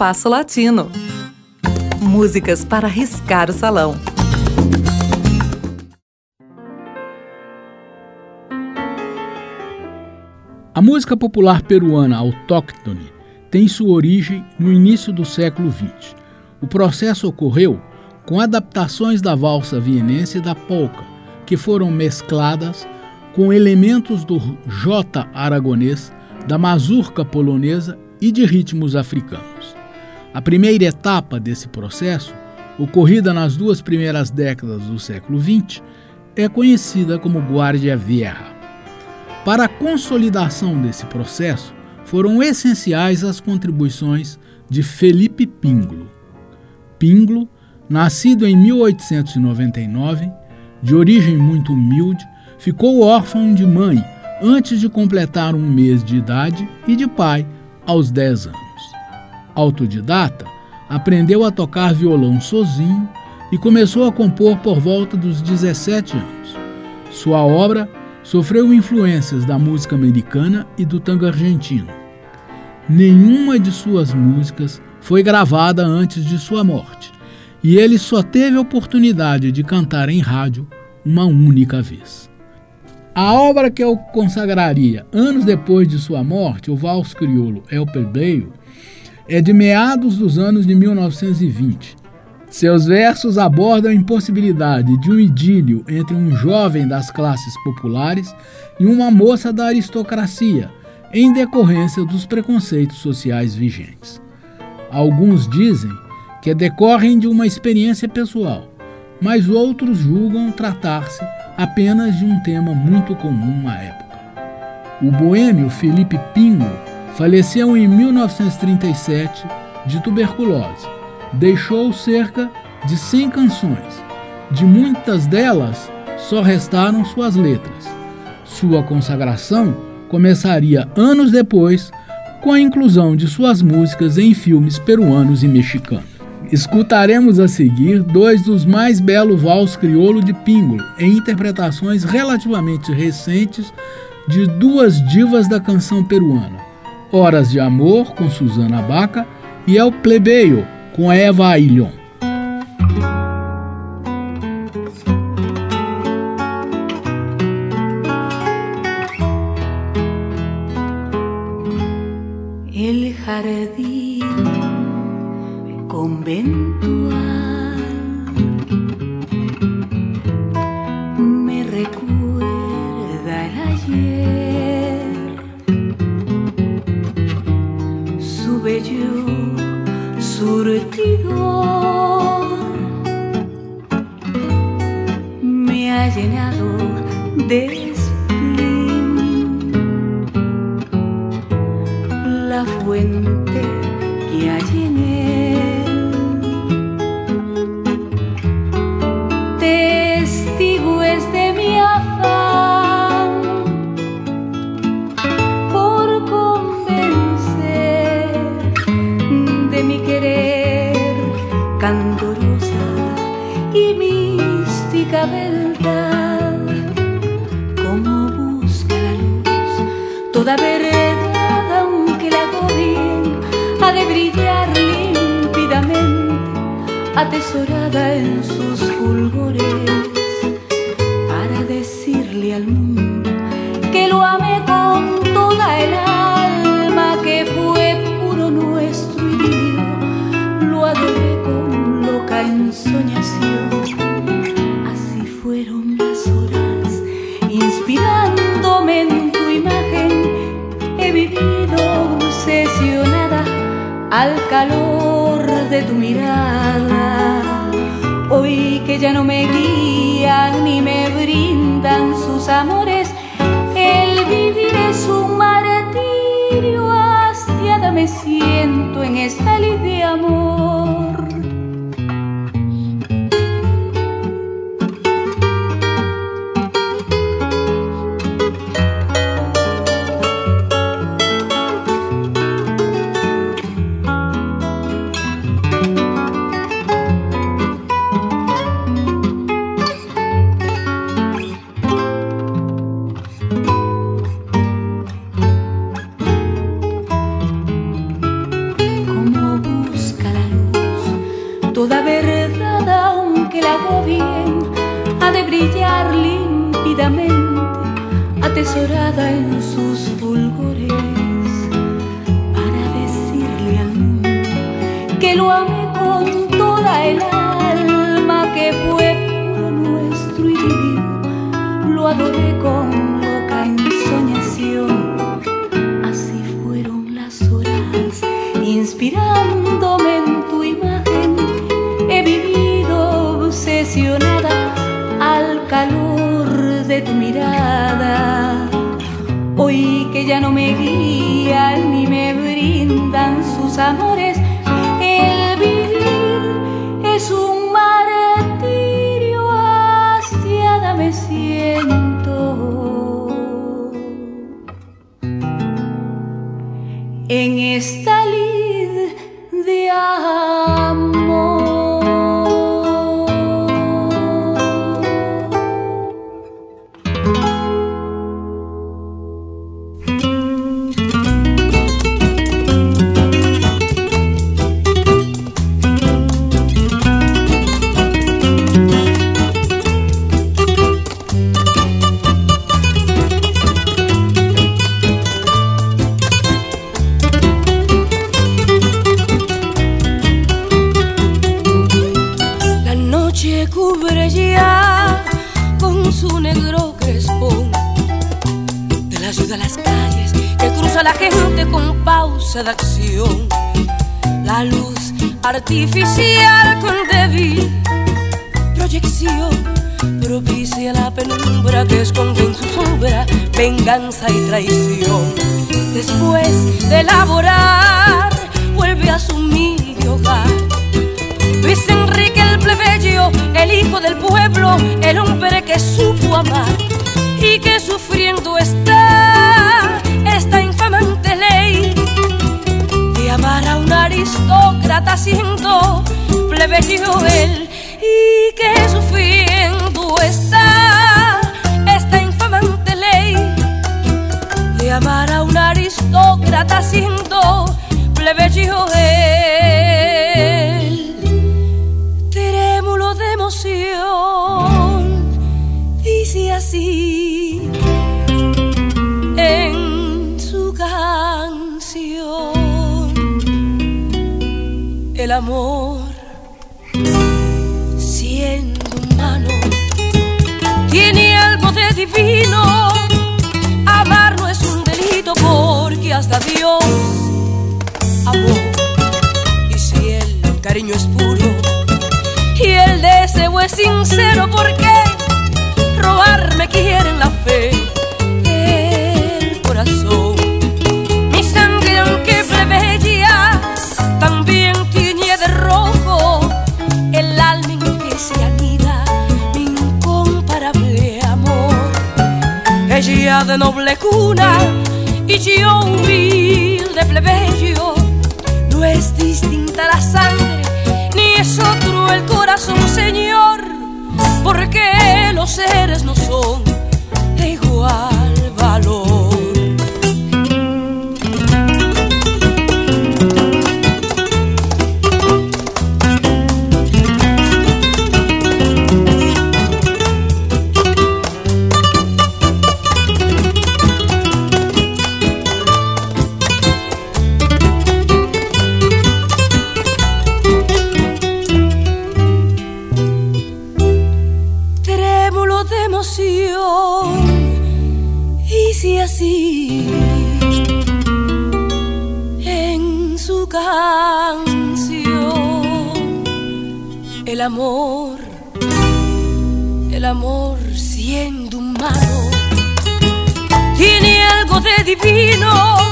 Espaço Latino. Músicas para riscar o salão. A música popular peruana autóctone tem sua origem no início do século XX. O processo ocorreu com adaptações da valsa vienense e da polca, que foram mescladas com elementos do jota aragonês, da mazurca polonesa e de ritmos africanos. A primeira etapa desse processo, ocorrida nas duas primeiras décadas do século XX, é conhecida como Guardia Vieja. Para a consolidação desse processo, foram essenciais as contribuições de Felipe Pinglo. Pinglo, nascido em 1899, de origem muito humilde, ficou órfão de mãe antes de completar um mês de idade e de pai aos 10 anos. Autodidata, aprendeu a tocar violão sozinho e começou a compor por volta dos 17 anos. Sua obra sofreu influências da música americana e do tango argentino. Nenhuma de suas músicas foi gravada antes de sua morte, e ele só teve a oportunidade de cantar em rádio uma única vez. A obra que eu consagraria anos depois de sua morte, o Vals Crioulo El Plebeio, é de meados dos anos de 1920. Seus versos abordam a impossibilidade de um idílio entre um jovem das classes populares e uma moça da aristocracia, em decorrência dos preconceitos sociais vigentes. Alguns dizem que decorrem de uma experiência pessoal, mas outros julgam tratar-se apenas de um tema muito comum à época. O boêmio Felipe Pingo faleceu em 1937 de tuberculose. Deixou cerca de 100 canções. De muitas delas, só restaram suas letras. Sua consagração começaria anos depois com a inclusão de suas músicas em filmes peruanos e mexicanos. Escutaremos a seguir dois dos mais belos vals crioulo de Pingulo, em interpretações relativamente recentes de duas divas da canção peruana: Horas de Amor, com Susana Baca, e El Plebeio, com Eva Ailhon. El jardín conventual surtidor me ha llenado de la fuente candorosa y mística verdad. Como busca la luz, toda verdad, aunque la godien, ha de brillar límpidamente, atesorada en sus al calor de tu mirada. Hoy que ya no me guían ni me brindan sus amores, el vivir es un martirio, hastiada me siento en esta lid de amor. Que lo amé con toda el alma, que fue puro nuestro y lo adoré con loca ensoñación. Así fueron las horas, inspirándome en tu imagen, he vivido obsesionada al calor de tu mirada. Hoy que ya no me guían ni me brindan sus amores, En esta lid de amor. A las calles que cruza la gente con pausa de acción. La luz artificial con débil proyección propicia la penumbra que esconde en su sombra venganza y traición. Después de elaborar, y que sufriendo está esta infamante ley de amar a un aristócrata siendo plebeyo él trémulo de emoción, dice así en su canción. El amor, divino. Amar no es un delito porque hasta Dios amó. Y si el cariño es puro, y el deseo es sincero porque robarme quieren la fe de noble cuna y yo humilde plebeyo. No es distinta la sangre ni es otro el corazón, Señor, porque los seres no son igual de emoción, dice así en su canción. El amor, el amor siendo humano, tiene algo de divino.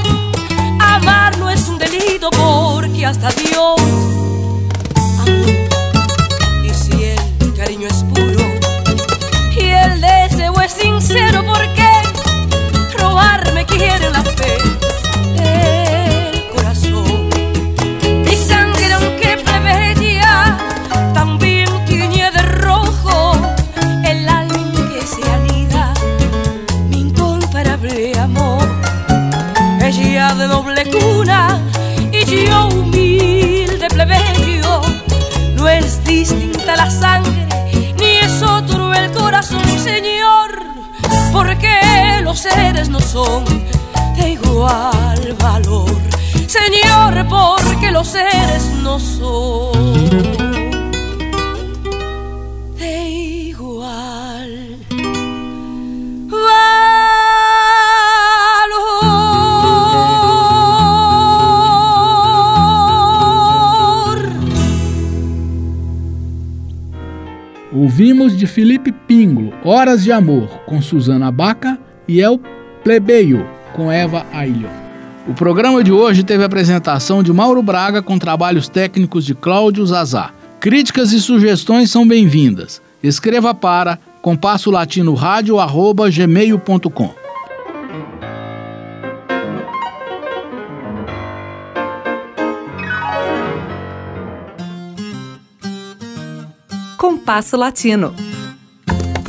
Los seres no son de igual valor. Señor, porque los seres no son. Ouvimos de Felipe Pingulo, Horas de Amor, com Suzana Baca e El Plebeio, com Eva Ailho. O programa de hoje teve a apresentação de Mauro Braga com trabalhos técnicos de Cláudio Zazá. Críticas e sugestões são bem-vindas. Escreva para compasso latino gmail.com. Compasso Latino.